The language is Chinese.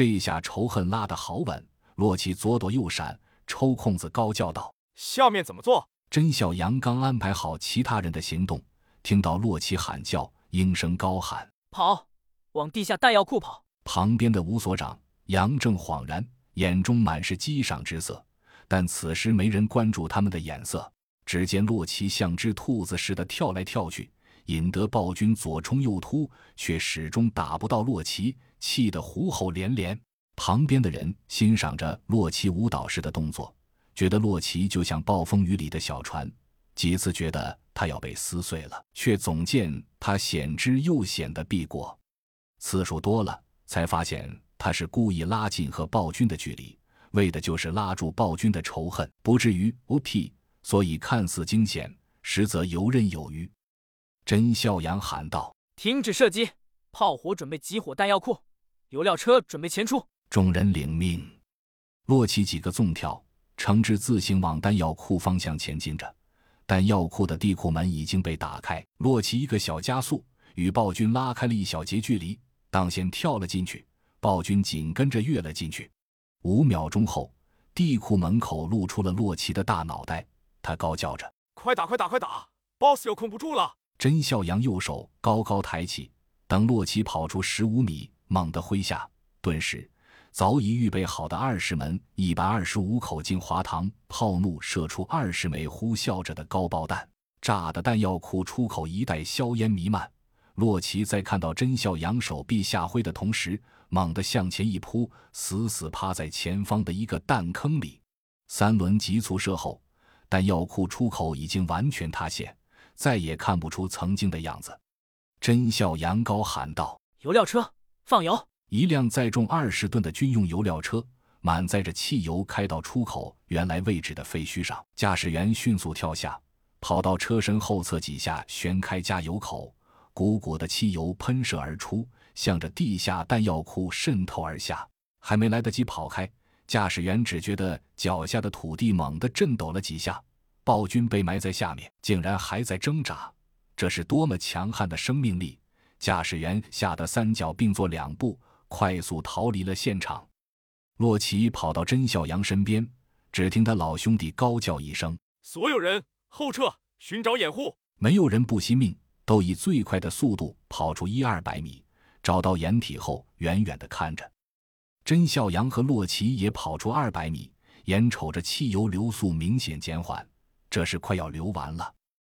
这一下仇恨拉得好稳，洛奇左躲右闪，抽空子高叫道：“下面怎么做？”甄小阳刚安排好其他人的行动，听到洛奇喊叫，应声高喊：“跑，往地下弹药库跑！”旁边的吴所长杨正恍然，眼中满是激赏之色，但此时没人关注他们的眼色。只见洛奇像只兔子似的跳来跳去，引得暴君左冲右突，却始终打不到洛奇，气得呼吼连连。旁边的人欣赏着洛奇舞蹈式的动作。觉得洛奇就像暴风雨里的小船，几次觉得他要被撕碎了，却总见他险之又险的避过。次数多了，才发现他是故意拉近和暴君的距离，为的就是拉住暴君的仇恨，不至于无屁。所以看似惊险，实则游刃有余。甄孝阳喊道：“停止射击！炮火准备集火弹药库，油料车准备前出。”众人领命。洛奇几个纵跳。橙之自行往弹药库方向前进着，弹药库的地库门已经被打开。洛奇一个小加速，与暴君拉开了一小截距离，当先跳了进去。暴君紧跟着跃了进去。五秒钟后，地库门口露出了洛奇的大脑袋，他高叫着：“快打，快打，快打！boss 又控不住了！”甄孝阳右手高高抬起，等洛奇跑出十五米，猛地挥下，顿时。早已预备好的二十门一百二十五口径滑膛炮弩射出二十枚呼啸着的高爆弹，炸的弹药库出口一带硝烟弥漫。洛奇在看到甄孝阳手臂下挥的同时，猛地向前一扑，死死趴在前方的一个弹坑里。三轮急促射后，弹药库出口已经完全塌陷，再也看不出曾经的样子。甄孝阳高喊道：“油料车，放油！”一辆载重二十吨的军用油料车，满载着汽油，开到出口原来位置的废墟上。驾驶员迅速跳下，跑到车身后侧几下，旋开加油口，鼓鼓的汽油喷射而出，向着地下弹药库渗透而下。还没来得及跑开，驾驶员只觉得脚下的土地猛地震抖了几下。暴君被埋在下面，竟然还在挣扎，这是多么强悍的生命力！驾驶员吓得三脚并作两步。快速逃离了现场，洛奇跑到甄孝阳身边，只听他老兄弟高叫一声：“所有人后撤，寻找掩护！”没有人不惜命，都以最快的速度跑出一二百米，找到掩体后，远远的看着。甄孝阳和洛奇也跑出二百米，眼瞅着汽油流速明显减缓，这是快要流完了。